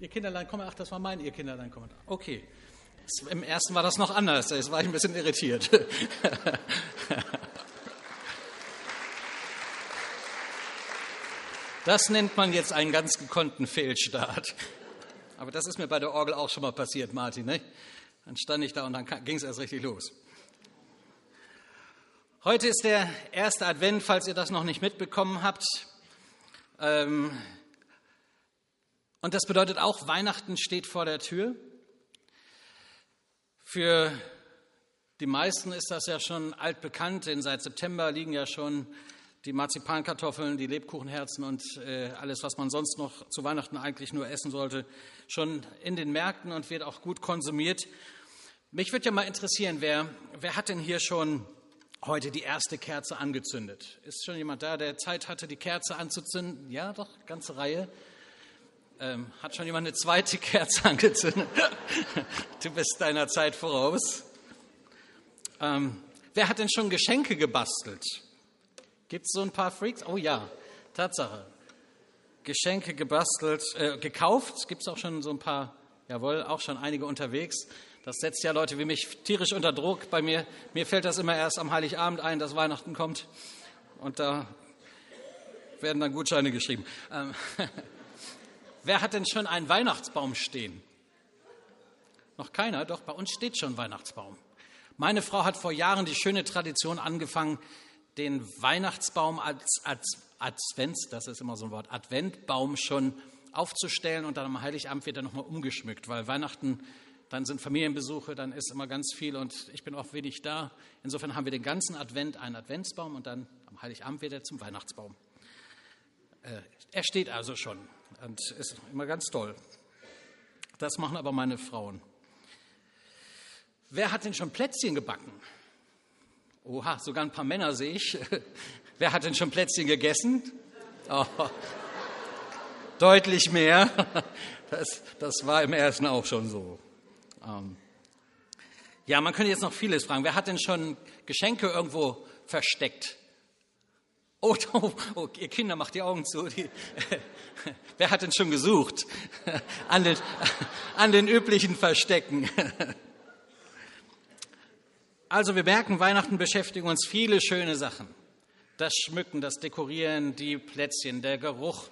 Ihr Kinderlein kommt, ach, das war mein Ihr Kinderlein kommt. Okay. Im ersten war das noch anders, jetzt war ich ein bisschen irritiert. Das nennt man jetzt einen ganz gekonnten Fehlstart. Aber das ist mir bei der Orgel auch schon mal passiert, Martin. Ne? Dann stand ich da und dann ging es erst richtig los. Heute ist der erste Advent, falls ihr das noch nicht mitbekommen habt. Ähm, und das bedeutet auch, Weihnachten steht vor der Tür. Für die meisten ist das ja schon altbekannt, denn seit September liegen ja schon die Marzipankartoffeln, die Lebkuchenherzen und äh, alles, was man sonst noch zu Weihnachten eigentlich nur essen sollte, schon in den Märkten und wird auch gut konsumiert. Mich würde ja mal interessieren, wer, wer hat denn hier schon heute die erste Kerze angezündet? Ist schon jemand da, der Zeit hatte, die Kerze anzuzünden? Ja, doch, ganze Reihe. Ähm, hat schon jemand eine zweite Kerze angezündet? du bist deiner Zeit voraus. Ähm, wer hat denn schon Geschenke gebastelt? Gibt es so ein paar Freaks? Oh ja, Tatsache. Geschenke gebastelt, äh, gekauft. Gibt es auch schon so ein paar, jawohl, auch schon einige unterwegs. Das setzt ja Leute wie mich tierisch unter Druck. Bei mir, mir fällt das immer erst am Heiligabend ein, dass Weihnachten kommt. Und da werden dann Gutscheine geschrieben. Ähm, wer hat denn schon einen Weihnachtsbaum stehen? Noch keiner? Doch, bei uns steht schon Weihnachtsbaum. Meine Frau hat vor Jahren die schöne Tradition angefangen, den Weihnachtsbaum als, als Advent, das ist immer so ein Wort, Adventbaum schon aufzustellen und dann am Heiligabend wird er nochmal umgeschmückt, weil Weihnachten, dann sind Familienbesuche, dann ist immer ganz viel und ich bin auch wenig da. Insofern haben wir den ganzen Advent einen Adventsbaum und dann am Heiligabend wird er zum Weihnachtsbaum. Äh, er steht also schon und ist immer ganz toll. Das machen aber meine Frauen. Wer hat denn schon Plätzchen gebacken? Oha, sogar ein paar Männer sehe ich. Wer hat denn schon Plätzchen gegessen? Oh, deutlich mehr. Das, das war im ersten auch schon so. Ähm, ja, man könnte jetzt noch vieles fragen. Wer hat denn schon Geschenke irgendwo versteckt? Oh, oh, oh ihr Kinder, macht die Augen zu. Die, wer hat denn schon gesucht? An den, an den üblichen Verstecken. Also wir merken, Weihnachten beschäftigen uns viele schöne Sachen. Das Schmücken, das Dekorieren, die Plätzchen, der Geruch.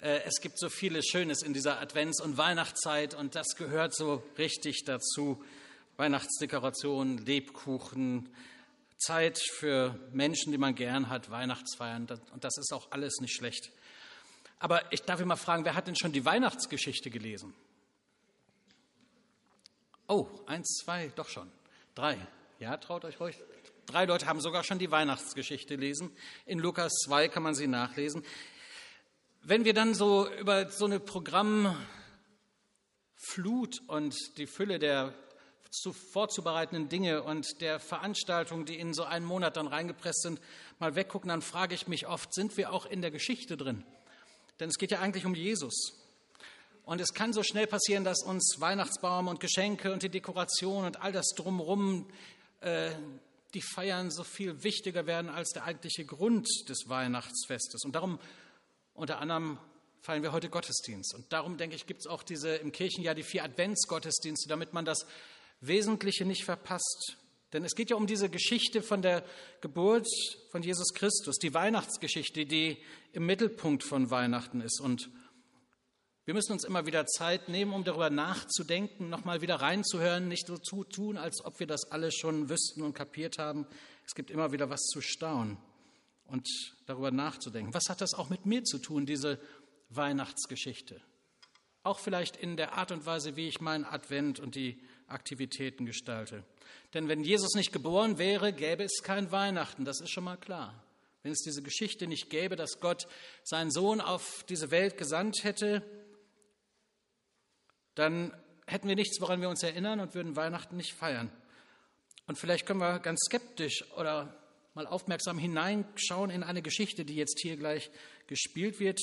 Äh, es gibt so vieles Schönes in dieser Advents- und Weihnachtszeit und das gehört so richtig dazu. Weihnachtsdekoration, Lebkuchen, Zeit für Menschen, die man gern hat, Weihnachtsfeiern und das ist auch alles nicht schlecht. Aber ich darf immer fragen, wer hat denn schon die Weihnachtsgeschichte gelesen? Oh, eins, zwei, doch schon. Drei. Ja, traut euch ruhig. Drei Leute haben sogar schon die Weihnachtsgeschichte gelesen. In Lukas 2 kann man sie nachlesen. Wenn wir dann so über so eine Programmflut und die Fülle der vorzubereitenden Dinge und der Veranstaltungen, die in so einen Monat dann reingepresst sind, mal weggucken, dann frage ich mich oft, sind wir auch in der Geschichte drin? Denn es geht ja eigentlich um Jesus. Und es kann so schnell passieren, dass uns Weihnachtsbaum und Geschenke und die Dekoration und all das drumherum äh, die Feiern so viel wichtiger werden als der eigentliche Grund des Weihnachtsfestes. Und darum unter anderem feiern wir heute Gottesdienst. Und darum, denke ich, gibt es auch diese im Kirchenjahr die vier Adventsgottesdienste, damit man das Wesentliche nicht verpasst. Denn es geht ja um diese Geschichte von der Geburt von Jesus Christus, die Weihnachtsgeschichte, die im Mittelpunkt von Weihnachten ist. Und wir müssen uns immer wieder Zeit nehmen, um darüber nachzudenken, nochmal wieder reinzuhören, nicht so zu tun, als ob wir das alles schon wüssten und kapiert haben. Es gibt immer wieder was zu staunen und darüber nachzudenken. Was hat das auch mit mir zu tun, diese Weihnachtsgeschichte? Auch vielleicht in der Art und Weise, wie ich meinen Advent und die Aktivitäten gestalte. Denn wenn Jesus nicht geboren wäre, gäbe es kein Weihnachten, das ist schon mal klar. Wenn es diese Geschichte nicht gäbe, dass Gott seinen Sohn auf diese Welt gesandt hätte, dann hätten wir nichts, woran wir uns erinnern und würden Weihnachten nicht feiern. Und vielleicht können wir ganz skeptisch oder mal aufmerksam hineinschauen in eine Geschichte, die jetzt hier gleich gespielt wird.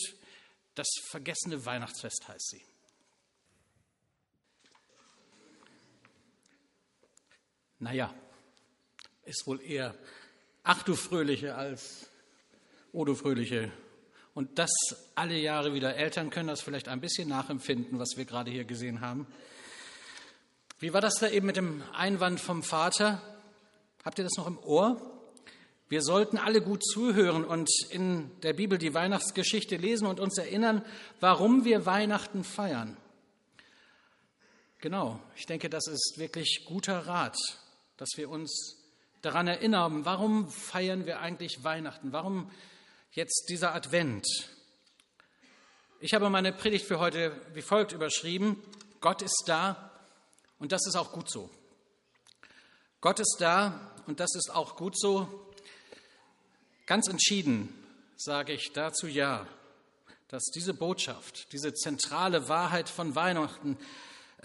Das vergessene Weihnachtsfest heißt sie. Naja, ist wohl eher Ach du Fröhliche als O du Fröhliche Und das alle Jahre wieder. Eltern können das vielleicht ein bisschen nachempfinden, was wir gerade hier gesehen haben. Wie war das da eben mit dem Einwand vom Vater? Habt ihr das noch im Ohr? Wir sollten alle gut zuhören und in der Bibel die Weihnachtsgeschichte lesen und uns erinnern, warum wir Weihnachten feiern. Genau, ich denke, das ist wirklich guter Rat, dass wir uns daran erinnern, warum feiern wir eigentlich Weihnachten? Warum jetzt dieser Advent? Ich habe meine Predigt für heute wie folgt überschrieben. Gott ist da und das ist auch gut so. Gott ist da und das ist auch gut so. Ganz entschieden sage ich dazu ja, dass diese Botschaft, diese zentrale Wahrheit von Weihnachten,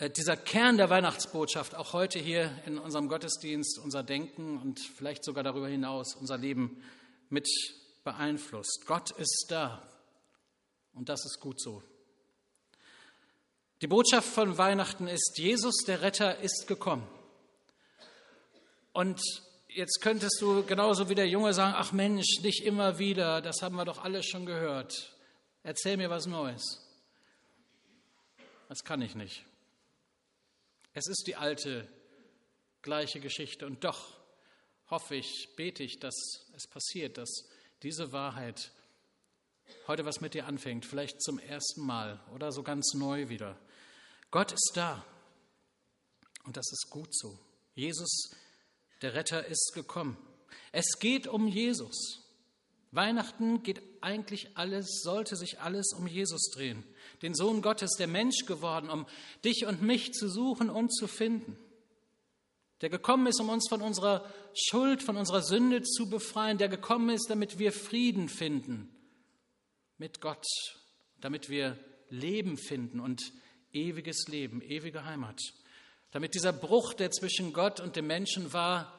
dieser Kern der Weihnachtsbotschaft auch heute hier in unserem Gottesdienst unser Denken und vielleicht sogar darüber hinaus unser Leben mit beeinflusst. Gott ist da und das ist gut so. Die Botschaft von Weihnachten ist, Jesus, der Retter, ist gekommen. Und jetzt könntest du genauso wie der Junge sagen, ach Mensch, nicht immer wieder, das haben wir doch alles schon gehört. Erzähl mir was Neues. Das kann ich nicht. Es ist die alte, gleiche Geschichte. Und doch hoffe ich, bete ich, dass es passiert, dass diese Wahrheit heute was mit dir anfängt, vielleicht zum ersten Mal oder so ganz neu wieder. Gott ist da. Und das ist gut so. Jesus, der Retter, ist gekommen. Es geht um Jesus. Weihnachten geht eigentlich alles, sollte sich alles um Jesus drehen, den Sohn Gottes, der Mensch geworden, um dich und mich zu suchen und zu finden, der gekommen ist, um uns von unserer Schuld, von unserer Sünde zu befreien, der gekommen ist, damit wir Frieden finden mit Gott, damit wir Leben finden und ewiges Leben, ewige Heimat, damit dieser Bruch, der zwischen Gott und dem Menschen war,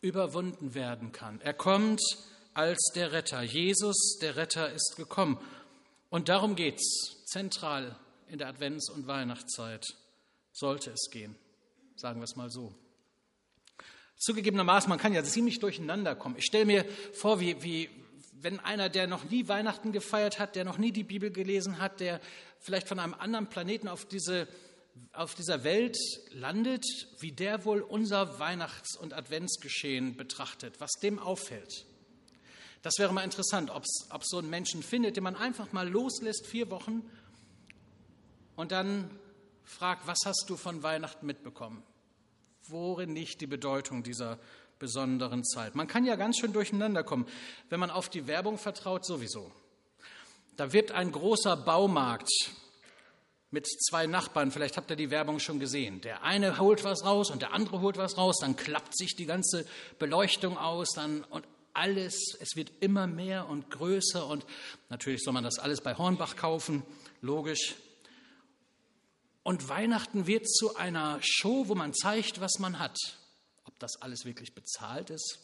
überwunden werden kann. Er kommt, als der Retter. Jesus, der Retter, ist gekommen. Und darum geht es zentral in der Advents- und Weihnachtszeit. Sollte es gehen, sagen wir es mal so. Zugegebenermaßen, man kann ja ziemlich durcheinander kommen. Ich stelle mir vor, wie, wie wenn einer, der noch nie Weihnachten gefeiert hat, der noch nie die Bibel gelesen hat, der vielleicht von einem anderen Planeten auf, diese, auf dieser Welt landet, wie der wohl unser Weihnachts- und Adventsgeschehen betrachtet, was dem auffällt. Das wäre mal interessant, ob es so einen Menschen findet, den man einfach mal loslässt, vier Wochen, und dann fragt, was hast du von Weihnachten mitbekommen? Worin liegt die Bedeutung dieser besonderen Zeit? Man kann ja ganz schön durcheinander kommen, wenn man auf die Werbung vertraut, sowieso. Da wird ein großer Baumarkt mit zwei Nachbarn, vielleicht habt ihr die Werbung schon gesehen. Der eine holt was raus und der andere holt was raus, dann klappt sich die ganze Beleuchtung aus, dann und alles, es wird immer mehr und größer und natürlich soll man das alles bei Hornbach kaufen, logisch. Und Weihnachten wird zu einer Show, wo man zeigt, was man hat. Ob das alles wirklich bezahlt ist?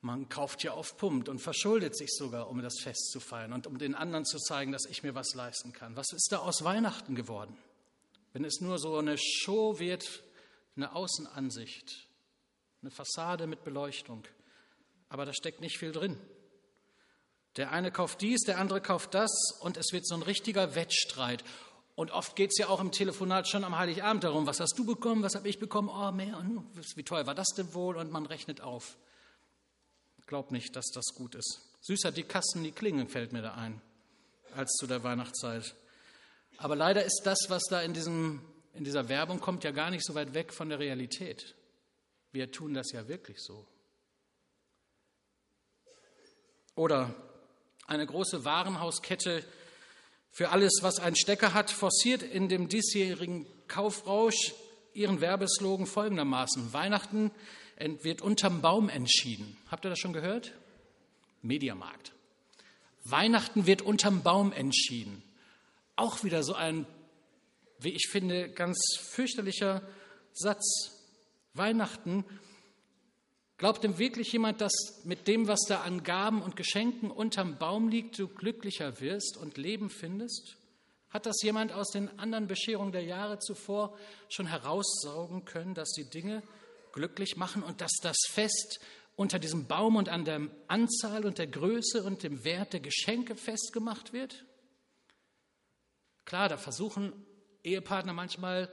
Man kauft ja auf Pumpt und verschuldet sich sogar, um das Fest zu feiern und um den anderen zu zeigen, dass ich mir was leisten kann. Was ist da aus Weihnachten geworden? Wenn es nur so eine Show wird, eine Außenansicht, eine Fassade mit Beleuchtung. Aber da steckt nicht viel drin. Der eine kauft dies, der andere kauft das und es wird so ein richtiger Wettstreit. Und oft geht es ja auch im Telefonat schon am Heiligabend darum, was hast du bekommen, was habe ich bekommen, oh mehr, und wie teuer war das denn wohl? Und man rechnet auf. Glaub nicht, dass das gut ist. Süßer die Kassen, die klingen, fällt mir da ein, als zu der Weihnachtszeit. Aber leider ist das, was da in, diesem, in dieser Werbung kommt, ja gar nicht so weit weg von der Realität. Wir tun das ja wirklich so. Oder eine große Warenhauskette für alles, was einen Stecker hat, forciert in dem diesjährigen Kaufrausch ihren Werbeslogan folgendermaßen. Weihnachten wird unterm Baum entschieden. Habt ihr das schon gehört? Mediamarkt. Weihnachten wird unterm Baum entschieden. Auch wieder so ein, wie ich finde, ganz fürchterlicher Satz. Weihnachten, glaubt denn wirklich jemand, dass mit dem, was da an Gaben und Geschenken unterm Baum liegt, du glücklicher wirst und Leben findest? Hat das jemand aus den anderen Bescherungen der Jahre zuvor schon heraussaugen können, dass die Dinge glücklich machen und dass das Fest unter diesem Baum und an der Anzahl und der Größe und dem Wert der Geschenke festgemacht wird? Klar, da versuchen Ehepartner manchmal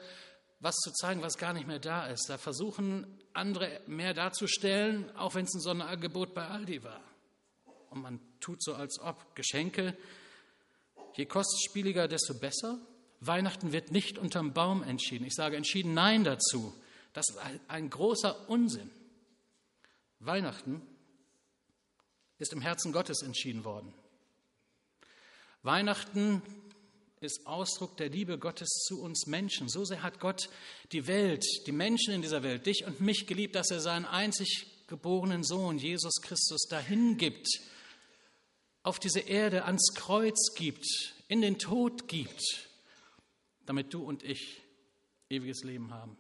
was zu zeigen, was gar nicht mehr da ist. Da versuchen andere mehr darzustellen, auch wenn es ein Sonderangebot bei Aldi war. Und man tut so, als ob Geschenke, je kostspieliger, desto besser. Weihnachten wird nicht unterm Baum entschieden. Ich sage entschieden Nein dazu. Das ist ein großer Unsinn. Weihnachten ist im Herzen Gottes entschieden worden. Weihnachten ist Ausdruck der Liebe Gottes zu uns Menschen. So sehr hat Gott die Welt, die Menschen in dieser Welt, dich und mich geliebt, dass er seinen einzig geborenen Sohn, Jesus Christus, dahin gibt, auf diese Erde ans Kreuz gibt, in den Tod gibt, damit du und ich ewiges Leben haben.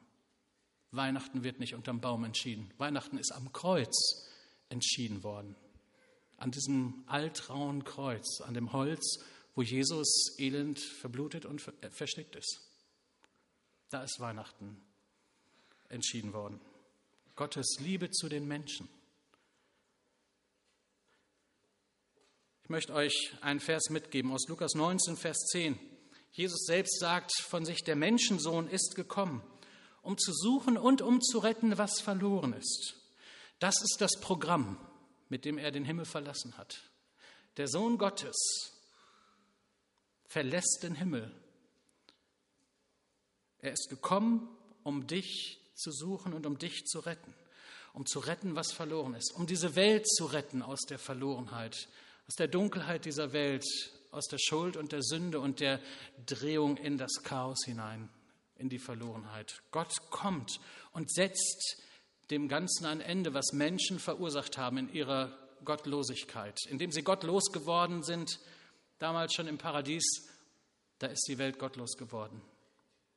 Weihnachten wird nicht unterm Baum entschieden. Weihnachten ist am Kreuz entschieden worden. An diesem altrauen Kreuz, an dem Holz, wo Jesus elend verblutet und äh, versteckt ist. Da ist Weihnachten entschieden worden. Gottes Liebe zu den Menschen. Ich möchte euch einen Vers mitgeben aus Lukas 19, Vers 10. Jesus selbst sagt von sich, der Menschensohn ist gekommen, um zu suchen und um zu retten, was verloren ist. Das ist das Programm, mit dem er den Himmel verlassen hat. Der Sohn Gottes verlässt den Himmel. Er ist gekommen, um dich zu suchen und um dich zu retten, um zu retten, was verloren ist, um diese Welt zu retten aus der Verlorenheit, aus der Dunkelheit dieser Welt, aus der Schuld und der Sünde und der Drehung in das Chaos hinein, in die Verlorenheit. Gott kommt und setzt dem Ganzen ein Ende, was Menschen verursacht haben in ihrer Gottlosigkeit. Indem sie gottlos geworden sind, damals schon im Paradies, da ist die Welt gottlos geworden.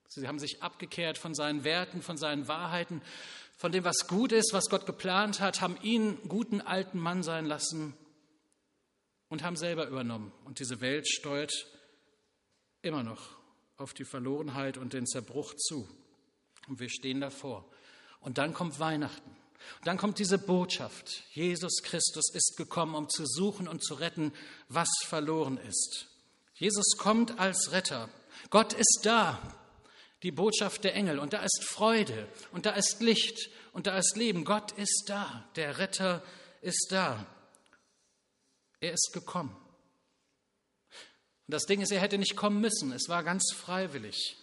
Sie haben sich abgekehrt von seinen Werten, von seinen Wahrheiten, von dem, was gut ist, was Gott geplant hat, haben ihn guten alten Mann sein lassen und haben selber übernommen. Und diese Welt steuert immer noch auf die Verlorenheit und den Zerbruch zu. Und wir stehen davor. Und dann kommt Weihnachten. Und dann kommt diese Botschaft. Jesus Christus ist gekommen, um zu suchen und zu retten, was verloren ist. Jesus kommt als Retter. Gott ist da. Die Botschaft der Engel. Und da ist Freude. Und da ist Licht. Und da ist Leben. Gott ist da. Der Retter ist da. Er ist gekommen. Und das Ding ist, er hätte nicht kommen müssen. Es war ganz freiwillig.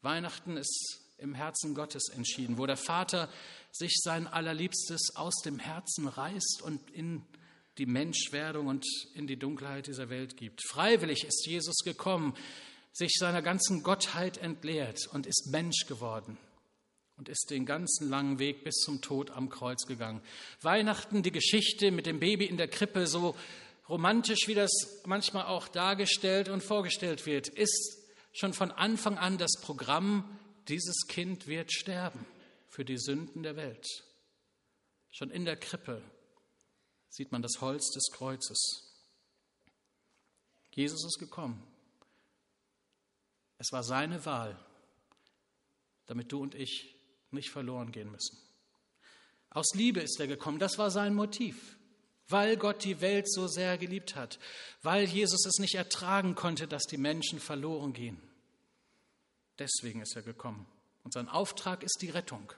Weihnachten ist im Herzen Gottes entschieden, wo der Vater sich sein Allerliebstes aus dem Herzen reißt und in die Menschwerdung und in die Dunkelheit dieser Welt gibt. Freiwillig ist Jesus gekommen, sich seiner ganzen Gottheit entleert und ist Mensch geworden und ist den ganzen langen Weg bis zum Tod am Kreuz gegangen. Weihnachten, die Geschichte mit dem Baby in der Krippe, so romantisch wie das manchmal auch dargestellt und vorgestellt wird, ist schon von Anfang an das Programm, dieses Kind wird sterben für die Sünden der Welt. Schon in der Krippe sieht man das Holz des Kreuzes. Jesus ist gekommen. Es war seine Wahl, damit du und ich nicht verloren gehen müssen. Aus Liebe ist er gekommen, das war sein Motiv, weil Gott die Welt so sehr geliebt hat, weil Jesus es nicht ertragen konnte, dass die Menschen verloren gehen. Deswegen ist er gekommen. Und sein Auftrag ist die Rettung.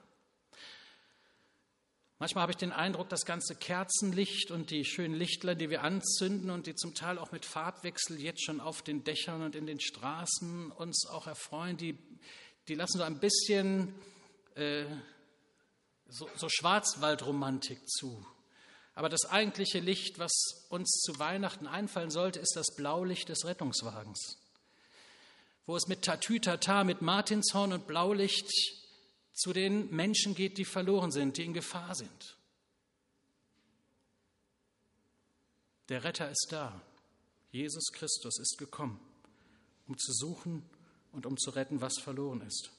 Manchmal habe ich den Eindruck, das ganze Kerzenlicht und die schönen Lichtler, die wir anzünden und die zum Teil auch mit Farbwechsel jetzt schon auf den Dächern und in den Straßen uns auch erfreuen, die, die lassen so ein bisschen äh, so, so Schwarzwaldromantik zu. Aber das eigentliche Licht, was uns zu Weihnachten einfallen sollte, ist das Blaulicht des Rettungswagens, wo es mit Tatütata, mit Martinshorn und Blaulicht zu den Menschen geht, die verloren sind, die in Gefahr sind. Der Retter ist da. Jesus Christus ist gekommen, um zu suchen und um zu retten, was verloren ist.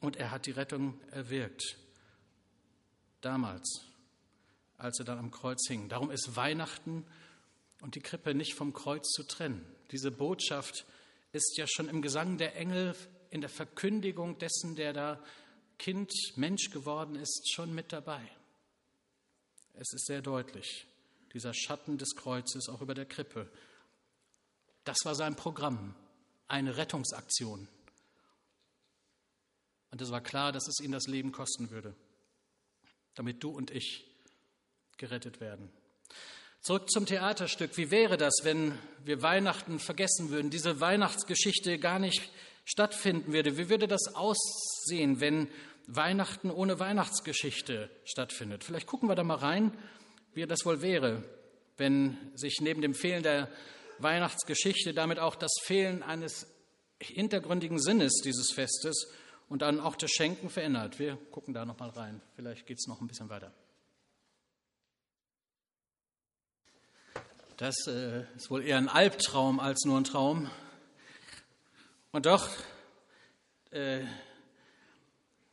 Und er hat die Rettung erwirkt. Damals, als er dann am Kreuz hing. Darum ist Weihnachten und die Krippe nicht vom Kreuz zu trennen. Diese Botschaft ist ja schon im Gesang der Engel in der Verkündigung dessen, der da Kind, Mensch geworden ist, schon mit dabei. Es ist sehr deutlich, dieser Schatten des Kreuzes auch über der Krippe. Das war sein Programm, eine Rettungsaktion. Und es war klar, dass es ihn das Leben kosten würde, damit du und ich gerettet werden. Zurück zum Theaterstück. Wie wäre das, wenn wir Weihnachten vergessen würden, diese Weihnachtsgeschichte gar nicht stattfinden würde? Wie würde das aussehen, wenn Weihnachten ohne Weihnachtsgeschichte stattfindet? Vielleicht gucken wir da mal rein, wie das wohl wäre, wenn sich neben dem Fehlen der Weihnachtsgeschichte damit auch das Fehlen eines hintergründigen Sinnes dieses Festes und dann auch das Schenken verändert. Wir gucken da noch mal rein. Vielleicht geht es noch ein bisschen weiter. Das äh, ist wohl eher ein Albtraum als nur ein Traum. Und doch, äh,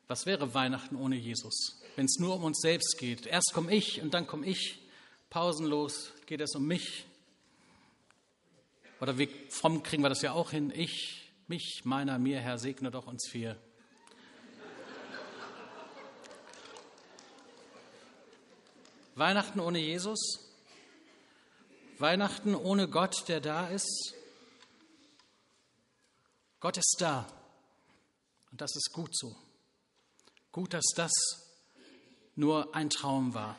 was wäre Weihnachten ohne Jesus, wenn es nur um uns selbst geht? Erst komme ich und dann komme ich. Pausenlos geht es um mich. Oder wie fromm kriegen wir das ja auch hin? Ich, mich, meiner, mir, Herr, segne doch uns vier. Weihnachten ohne Jesus? Weihnachten ohne Gott, der da ist? Gott ist da. Und das ist gut so. Gut, dass das nur ein Traum war.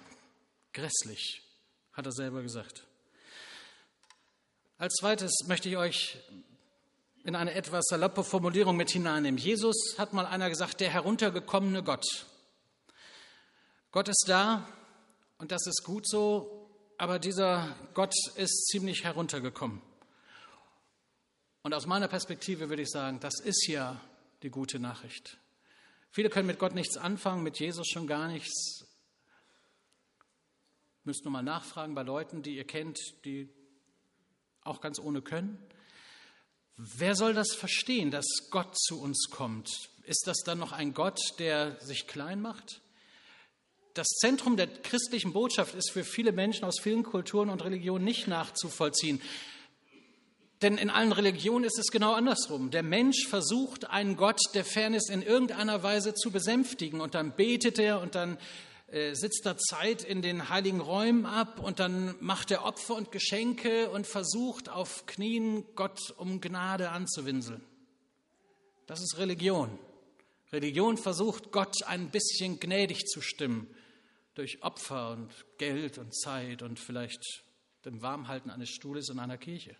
Grässlich, hat er selber gesagt. Als zweites möchte ich euch in eine etwas saloppe Formulierung mit hineinnehmen. Jesus hat mal einer gesagt, der heruntergekommene Gott. Gott ist da und das ist gut so, aber dieser Gott ist ziemlich heruntergekommen. Und aus meiner Perspektive würde ich sagen, das ist ja die gute Nachricht. Viele können mit Gott nichts anfangen, mit Jesus schon gar nichts. Müsst nur mal nachfragen bei Leuten, die ihr kennt, die auch ganz ohne können. Wer soll das verstehen, dass Gott zu uns kommt? Ist das dann noch ein Gott, der sich klein macht? Das Zentrum der christlichen Botschaft ist für viele Menschen aus vielen Kulturen und Religionen nicht nachzuvollziehen. Denn in allen Religionen ist es genau andersrum. Der Mensch versucht, einen Gott der Fairness in irgendeiner Weise zu besänftigen und dann betet er und dann äh, sitzt er Zeit in den heiligen Räumen ab und dann macht er Opfer und Geschenke und versucht auf Knien Gott um Gnade anzuwinseln. Das ist Religion. Religion versucht, Gott ein bisschen gnädig zu stimmen durch Opfer und Geld und Zeit und vielleicht dem Warmhalten eines Stuhles in einer Kirche.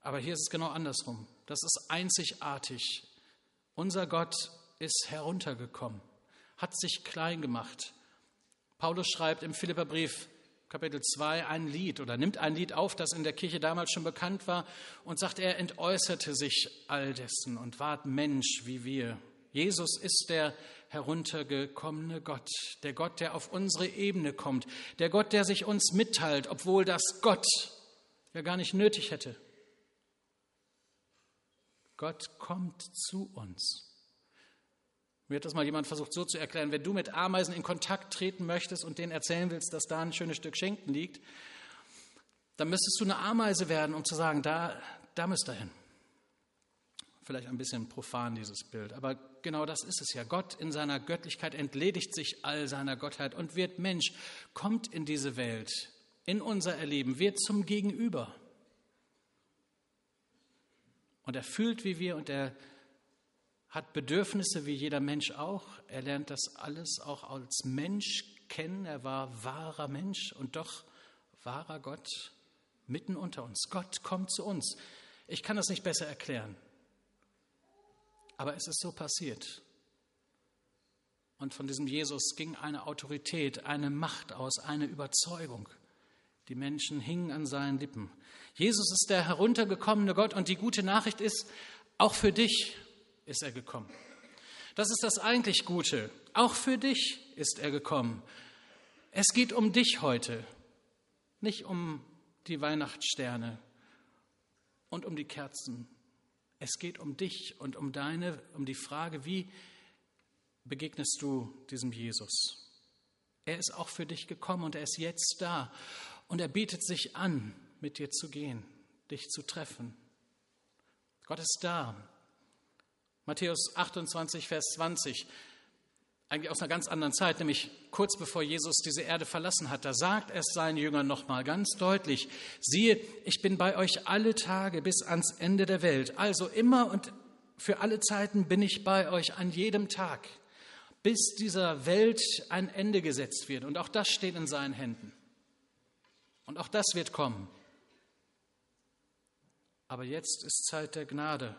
Aber hier ist es genau andersrum. Das ist einzigartig. Unser Gott ist heruntergekommen, hat sich klein gemacht. Paulus schreibt im Philipperbrief Kapitel 2 ein Lied oder nimmt ein Lied auf, das in der Kirche damals schon bekannt war und sagt, er entäußerte sich all dessen und ward Mensch wie wir. Jesus ist der heruntergekommene Gott, der Gott, der auf unsere Ebene kommt, der Gott, der sich uns mitteilt, obwohl das Gott ja gar nicht nötig hätte. Gott kommt zu uns. Mir hat das mal jemand versucht so zu erklären, wenn du mit Ameisen in Kontakt treten möchtest und denen erzählen willst, dass da ein schönes Stück Schinken liegt, dann müsstest du eine Ameise werden, um zu sagen, da, da müsst ihr hin. Vielleicht ein bisschen profan dieses Bild, aber genau das ist es ja. Gott in seiner Göttlichkeit entledigt sich all seiner Gottheit und wird Mensch, kommt in diese Welt, in unser Erleben, wird zum Gegenüber. Und er fühlt wie wir und er hat Bedürfnisse wie jeder Mensch auch. Er lernt das alles auch als Mensch kennen. Er war wahrer Mensch und doch wahrer Gott mitten unter uns. Gott kommt zu uns. Ich kann das nicht besser erklären. Aber es ist so passiert. Und von diesem Jesus ging eine Autorität, eine Macht aus, eine Überzeugung. Die Menschen hingen an seinen Lippen. Jesus ist der heruntergekommene Gott und die gute Nachricht ist, auch für dich ist er gekommen. Das ist das eigentlich Gute. Auch für dich ist er gekommen. Es geht um dich heute, nicht um die Weihnachtssterne und um die Kerzen es geht um dich und um deine, um die Frage, wie begegnest du diesem Jesus? Er ist auch für dich gekommen und er ist jetzt da und er bietet sich an, mit dir zu gehen, dich zu treffen. Gott ist da. Matthäus 28, Vers 20. eigentlich aus einer ganz anderen Zeit, nämlich kurz bevor Jesus diese Erde verlassen hat. Da sagt es seinen Jüngern nochmal ganz deutlich, siehe, ich bin bei euch alle Tage bis ans Ende der Welt. Also immer und für alle Zeiten bin ich bei euch an jedem Tag, bis dieser Welt ein Ende gesetzt wird. Und auch das steht in seinen Händen. Und auch das wird kommen. Aber jetzt ist Zeit der Gnade.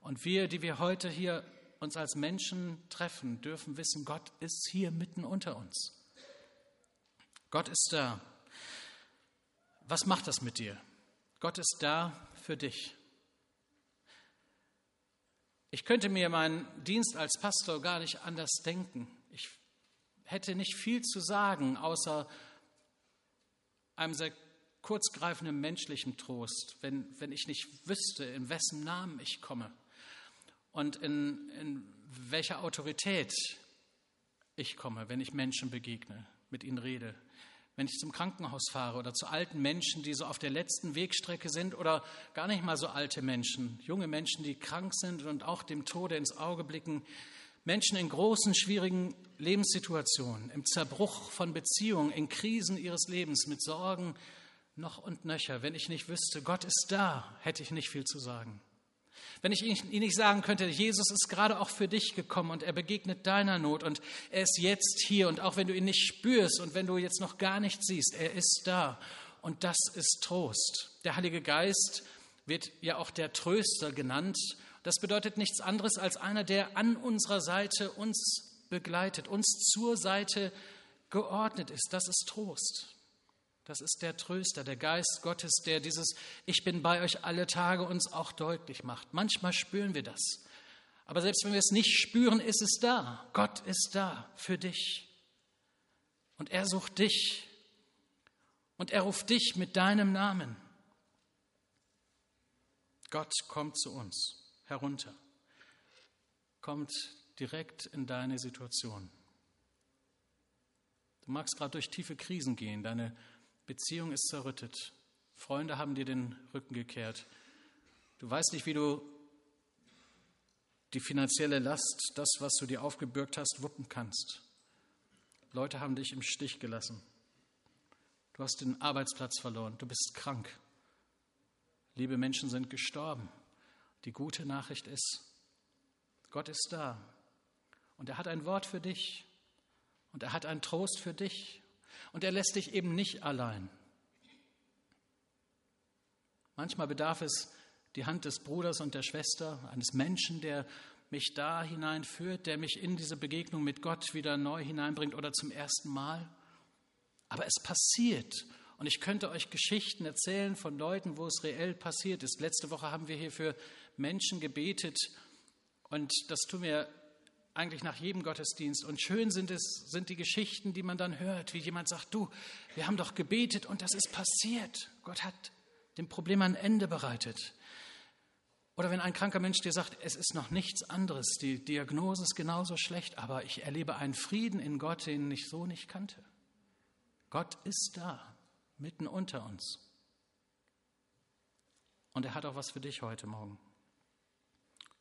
Und wir, die wir heute hier uns als Menschen treffen, dürfen wissen, Gott ist hier mitten unter uns. Gott ist da. Was macht das mit dir? Gott ist da für dich. Ich könnte mir meinen Dienst als Pastor gar nicht anders denken. Ich hätte nicht viel zu sagen, außer einem sehr kurzgreifenden menschlichen Trost, wenn, wenn ich nicht wüsste, in wessen Namen ich komme und in, in welcher Autorität ich komme, wenn ich Menschen begegne, mit ihnen rede, wenn ich zum Krankenhaus fahre oder zu alten Menschen, die so auf der letzten Wegstrecke sind oder gar nicht mal so alte Menschen, junge Menschen, die krank sind und auch dem Tode ins Auge blicken, Menschen in großen, schwierigen Lebenssituationen, im Zerbruch von Beziehungen, in Krisen ihres Lebens, mit Sorgen noch und nöcher. Wenn ich nicht wüsste, Gott ist da, hätte ich nicht viel zu sagen. Wenn ich Ihnen nicht sagen könnte, Jesus ist gerade auch für dich gekommen und er begegnet deiner Not und er ist jetzt hier und auch wenn du ihn nicht spürst und wenn du jetzt noch gar nichts siehst, er ist da und das ist Trost. Der Heilige Geist wird ja auch der Tröster genannt. Das bedeutet nichts anderes als einer, der an unserer Seite uns begleitet, uns zur Seite geordnet ist. Das ist Trost. Das ist der Tröster, der Geist Gottes, der dieses Ich bin bei euch alle Tage uns auch deutlich macht. Manchmal spüren wir das. Aber selbst wenn wir es nicht spüren, ist es da. Gott ist da für dich. Und er sucht dich. Und er ruft dich mit deinem Namen. Gott kommt zu uns herunter. Kommt direkt in deine Situation. Du magst gerade durch tiefe Krisen gehen, deine Beziehung ist zerrüttet. Freunde haben dir den Rücken gekehrt. Du weißt nicht, wie du die finanzielle Last, das, was du dir aufgebürgt hast, wuppen kannst. Leute haben dich im Stich gelassen. Du hast den Arbeitsplatz verloren. Du bist krank. Liebe Menschen sind gestorben. Die gute Nachricht ist, Gott ist da. Und er hat ein Wort für dich. Und er hat einen Trost für dich. Und er lässt dich eben nicht allein. Manchmal bedarf es die Hand des Bruders und der Schwester, eines Menschen, der mich da hineinführt, der mich in diese Begegnung mit Gott wieder neu hineinbringt oder zum ersten Mal. Aber es passiert. Und ich könnte euch Geschichten erzählen von Leuten, wo es reell passiert ist. Letzte Woche haben wir hier für Menschen gebetet und das tun wir eigentlich nach jedem Gottesdienst. Und schön sind es, sind die Geschichten, die man dann hört, wie jemand sagt, du, wir haben doch gebetet und das ist passiert. Gott hat dem Problem ein Ende bereitet. Oder wenn ein kranker Mensch dir sagt, es ist noch nichts anderes, die Diagnose ist genauso schlecht, aber ich erlebe einen Frieden in Gott, den ich so nicht kannte. Gott ist da, mitten unter uns. Und er hat auch was für dich heute Morgen.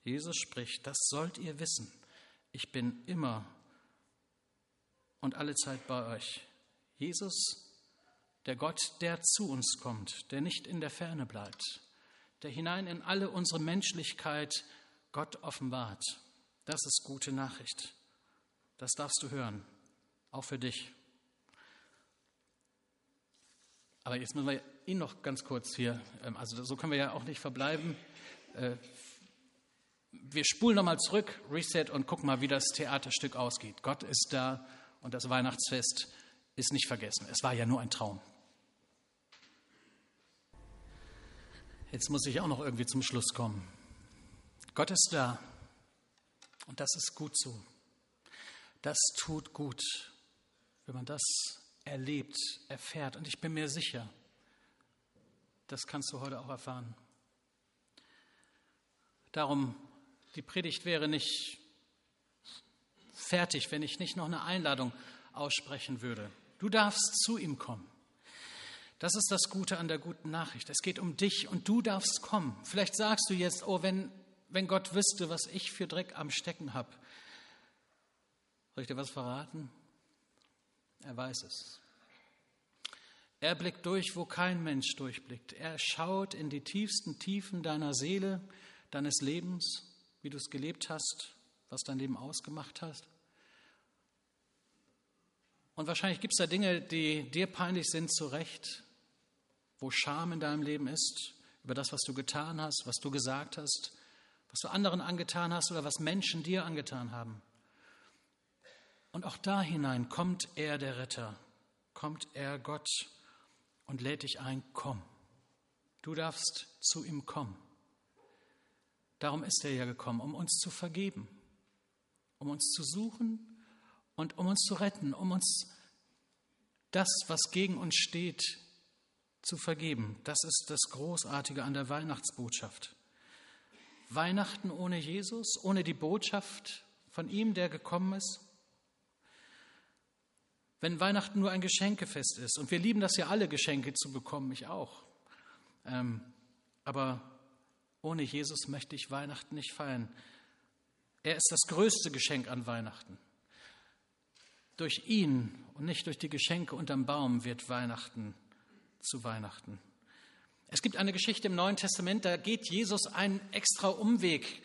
Jesus spricht, das sollt ihr wissen ich bin immer und alle Zeit bei euch. Jesus, der Gott, der zu uns kommt, der nicht in der Ferne bleibt, der hinein in alle unsere Menschlichkeit Gott offenbart. Das ist gute Nachricht. Das darfst du hören, auch für dich. Aber jetzt müssen wir ihn noch ganz kurz hier, ähm, also so können wir ja auch nicht verbleiben. Wir spulen nochmal zurück, Reset und gucken mal, wie das Theaterstück ausgeht. Gott ist da und das Weihnachtsfest ist nicht vergessen. Es war ja nur ein Traum. Jetzt muss ich auch noch irgendwie zum Schluss kommen. Gott ist da und das ist gut so. Das tut gut, wenn man das erlebt, erfährt. Und ich bin mir sicher, das kannst du heute auch erfahren. Darum die Predigt wäre nicht fertig, wenn ich nicht noch eine Einladung aussprechen würde. Du darfst zu ihm kommen. Das ist das Gute an der guten Nachricht. Es geht um dich und du darfst kommen. Vielleicht sagst du jetzt, oh, wenn, wenn Gott wüsste, was ich für Dreck am Stecken habe. Soll ich dir was verraten? Er weiß es. Er blickt durch, wo kein Mensch durchblickt. Er schaut in die tiefsten Tiefen deiner Seele, deines Lebens, wie du es gelebt hast, was dein Leben ausgemacht hat. Und wahrscheinlich gibt es da Dinge, die dir peinlich sind, zu Recht, wo Scham in deinem Leben ist, über das, was du getan hast, was du gesagt hast, was du anderen angetan hast oder was Menschen dir angetan haben. Und auch da hinein kommt er, der Retter, kommt er, Gott, und lädt dich ein, komm. Du darfst zu ihm kommen. Darum ist er ja gekommen, um uns zu vergeben, um uns zu suchen und um uns zu retten, um uns das, was gegen uns steht, zu vergeben. Das ist das Großartige an der Weihnachtsbotschaft. Weihnachten ohne Jesus, ohne die Botschaft von ihm, der gekommen ist. Wenn Weihnachten nur ein Geschenkefest ist, und wir lieben das ja alle, Geschenke zu bekommen, ich auch. Ähm, aber ohne Jesus möchte ich Weihnachten nicht feiern. Er ist das größte Geschenk an Weihnachten. Durch ihn und nicht durch die Geschenke unterm Baum wird Weihnachten zu Weihnachten. Es gibt eine Geschichte im Neuen Testament, da geht Jesus einen extra Umweg,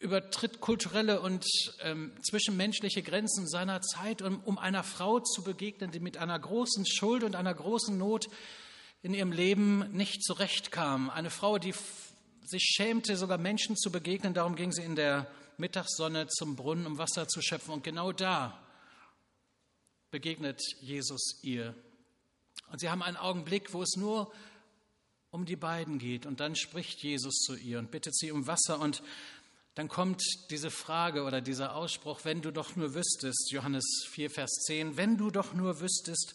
übertritt kulturelle und ähm, zwischenmenschliche Grenzen seiner Zeit, um, um einer Frau zu begegnen, die mit einer großen Schuld und einer großen Not in ihrem Leben nicht zurechtkam. Eine Frau, die sich schämte, sogar Menschen zu begegnen. Darum ging sie in der Mittagssonne zum Brunnen, um Wasser zu schöpfen. Und genau da begegnet Jesus ihr. Und sie haben einen Augenblick, wo es nur um die beiden geht. Und dann spricht Jesus zu ihr und bittet sie um Wasser. Und dann kommt diese Frage oder dieser Ausspruch, wenn du doch nur wüsstest, Johannes 4, Vers 10, wenn du doch nur wüsstest,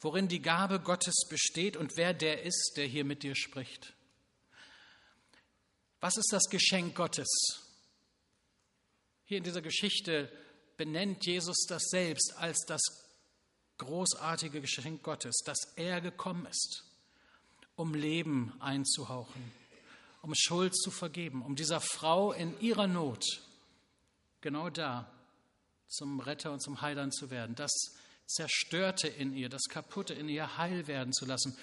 worin die Gabe Gottes besteht und wer der ist, der hier mit dir spricht. Was ist das Geschenk Gottes? Hier in dieser Geschichte benennt Jesus das selbst als das großartige Geschenk Gottes, dass er gekommen ist, um Leben einzuhauchen, um Schuld zu vergeben, um dieser Frau in ihrer Not genau da zum Retter und zum Heiland zu werden, das Zerstörte in ihr, das Kaputte in ihr heil werden zu lassen.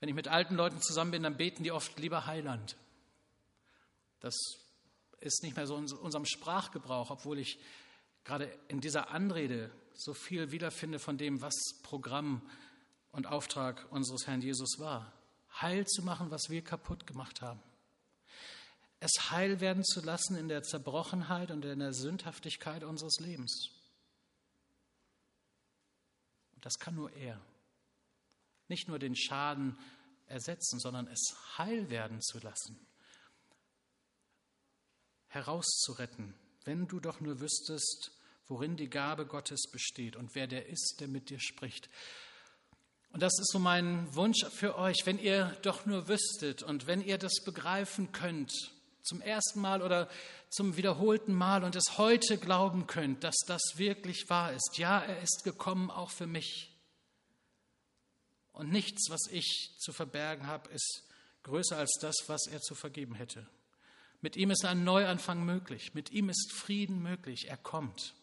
Wenn ich mit alten Leuten zusammen bin, dann beten die oft lieber Heiland. Das ist nicht mehr so in unserem Sprachgebrauch, obwohl ich gerade in dieser Anrede so viel wiederfinde von dem, was Programm und Auftrag unseres Herrn Jesus war. Heil zu machen, was wir kaputt gemacht haben. Es heil werden zu lassen in der Zerbrochenheit und in der Sündhaftigkeit unseres Lebens. Und das kann nur er. Nicht nur den Schaden ersetzen, sondern es heil werden zu lassen. Herauszuretten, wenn du doch nur wüsstest, worin die Gabe Gottes besteht und wer der ist, der mit dir spricht. Und das ist so mein Wunsch für euch, wenn ihr doch nur wüsstet und wenn ihr das begreifen könnt, zum ersten Mal oder zum wiederholten Mal und es heute glauben könnt, dass das wirklich wahr ist. Ja, er ist gekommen auch für mich. Und nichts, was ich zu verbergen habe, ist größer als das, was er zu vergeben hätte. Mit ihm ist ein Neuanfang möglich. Mit ihm ist Frieden möglich. Er kommt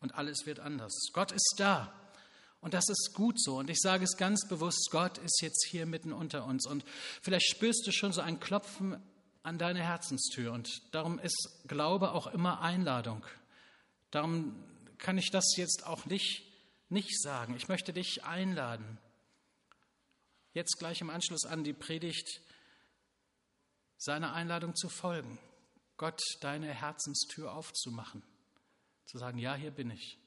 und alles wird anders. Gott ist da und das ist gut so. Und ich sage es ganz bewusst, Gott ist jetzt hier mitten unter uns. Und vielleicht spürst du schon so ein Klopfen an deine Herzenstür. Und darum ist Glaube auch immer Einladung. Darum kann ich das jetzt auch nicht, nicht sagen. Ich möchte dich einladen, jetzt gleich im Anschluss an die Predigt seiner Einladung zu folgen, Gott deine Herzenstür aufzumachen zu sagen, ja, hier bin ich.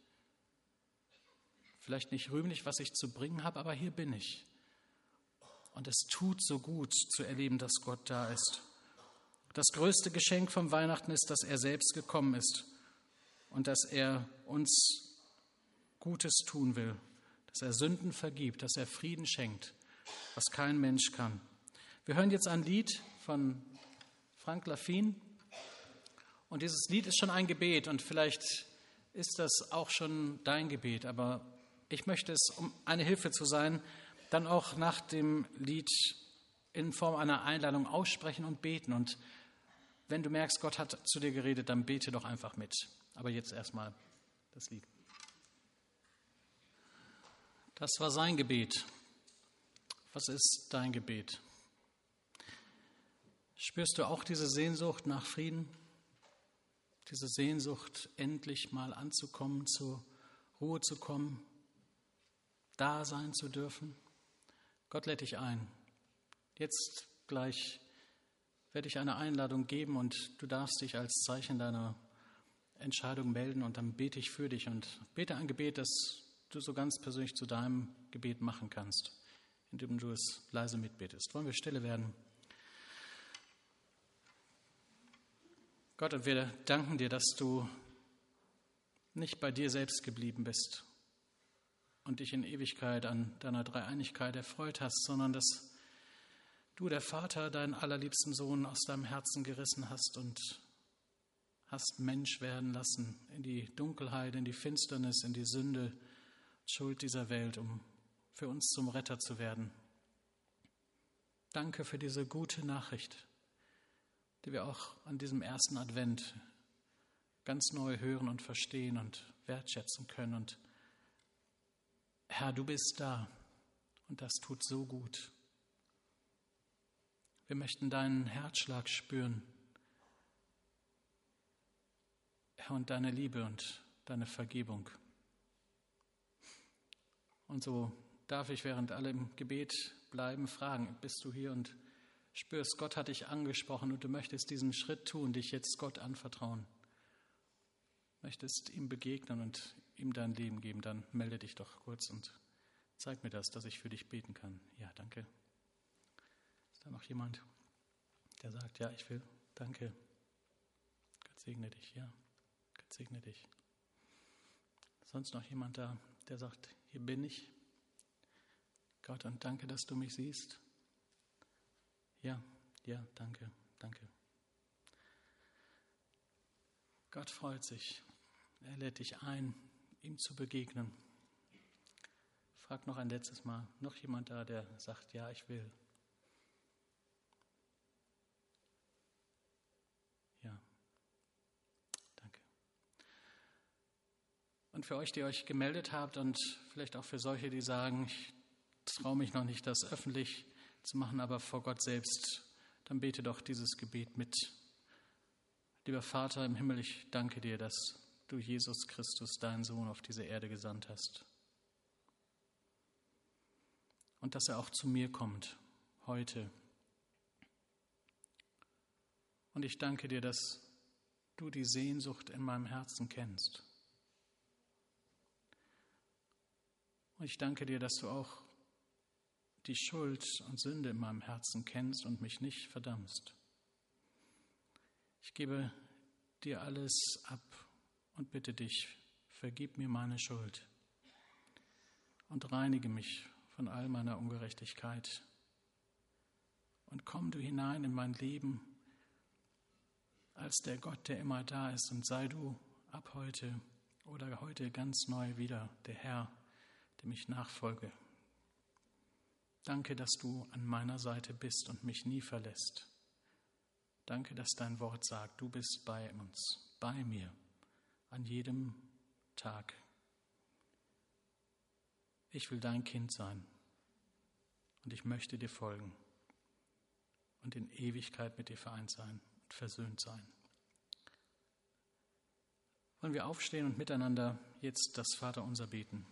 Vielleicht nicht rühmlich, was ich zu bringen habe, aber hier bin ich. Und es tut so gut zu erleben, dass Gott da ist. Das größte Geschenk vom Weihnachten ist, dass er selbst gekommen ist und dass er uns Gutes tun will, dass er Sünden vergibt, dass er Frieden schenkt, was kein Mensch kann. Wir hören jetzt ein Lied von Frank Laffin und dieses Lied ist schon ein Gebet und vielleicht ist das auch schon dein Gebet. Aber ich möchte es, um eine Hilfe zu sein, dann auch nach dem Lied in Form einer Einladung aussprechen und beten. Und wenn du merkst, Gott hat zu dir geredet, dann bete doch einfach mit. Aber jetzt erstmal das Lied. Das war sein Gebet. Was ist dein Gebet? Spürst du auch diese Sehnsucht nach Frieden? Diese Sehnsucht, endlich mal anzukommen, zur Ruhe zu kommen, da sein zu dürfen? Gott lädt dich ein. Jetzt gleich werde ich eine Einladung geben und du darfst dich als Zeichen deiner Entscheidung melden und dann bete ich für dich und bete ein Gebet, das du so ganz persönlich zu deinem Gebet machen kannst, indem du es leise mitbetest. Wollen wir stille werden? Gott, und wir danken dir, dass du nicht bei dir selbst geblieben bist und dich in Ewigkeit an deiner Dreieinigkeit erfreut hast, sondern dass du, der Vater, deinen allerliebsten Sohn aus deinem Herzen gerissen hast und hast Mensch werden lassen in die Dunkelheit, in die Finsternis, in die Sünde, Schuld dieser Welt, um für uns zum Retter zu werden. Danke für diese gute Nachricht, die wir auch an diesem ersten Advent ganz neu hören und verstehen und wertschätzen können. Und Herr, du bist da und das tut so gut. Wir möchten deinen Herzschlag spüren, Herr, und deine Liebe und deine Vergebung. Und so darf ich während alle im Gebet bleiben, fragen, bist du hier und spürst, Gott hat dich angesprochen und du möchtest diesen Schritt tun, dich jetzt Gott anvertrauen, möchtest ihm begegnen und ihm dein Leben geben, dann melde dich doch kurz und zeig mir das, dass ich für dich beten kann. Ja, danke. Ist da noch jemand, der sagt, ja, ich will, danke. Gott segne dich, ja. Gott segne dich. Sonst noch jemand da, der sagt, hier bin ich. Gott, und danke, dass du mich siehst. Ja, ja, danke, danke. Gott freut sich. Er lädt dich ein, ihm zu begegnen. Frag noch ein letztes Mal, noch jemand da, der sagt, ja, ich will. Und für euch, die euch gemeldet habt und vielleicht auch für solche, die sagen, ich traue mich noch nicht, das öffentlich zu machen, aber vor Gott selbst, dann bete doch dieses Gebet mit. Lieber Vater im Himmel, ich danke dir, dass du Jesus Christus, deinen Sohn, auf diese Erde gesandt hast. Und dass er auch zu mir kommt, heute. Und ich danke dir, dass du die Sehnsucht in meinem Herzen kennst. Und ich danke dir, dass du auch die Schuld und Sünde in meinem Herzen kennst und mich nicht verdammst. Ich gebe dir alles ab und bitte dich, vergib mir meine Schuld und reinige mich von all meiner Ungerechtigkeit. Und komm du hinein in mein Leben als der Gott, der immer da ist, und sei du ab heute oder heute ganz neu wieder der Herr dem ich nachfolge. Danke, dass du an meiner Seite bist und mich nie verlässt. Danke, dass dein Wort sagt, du bist bei uns, bei mir, an jedem Tag. Ich will dein Kind sein und ich möchte dir folgen und in Ewigkeit mit dir vereint sein und versöhnt sein. Wollen wir aufstehen und miteinander jetzt das Vaterunser beten?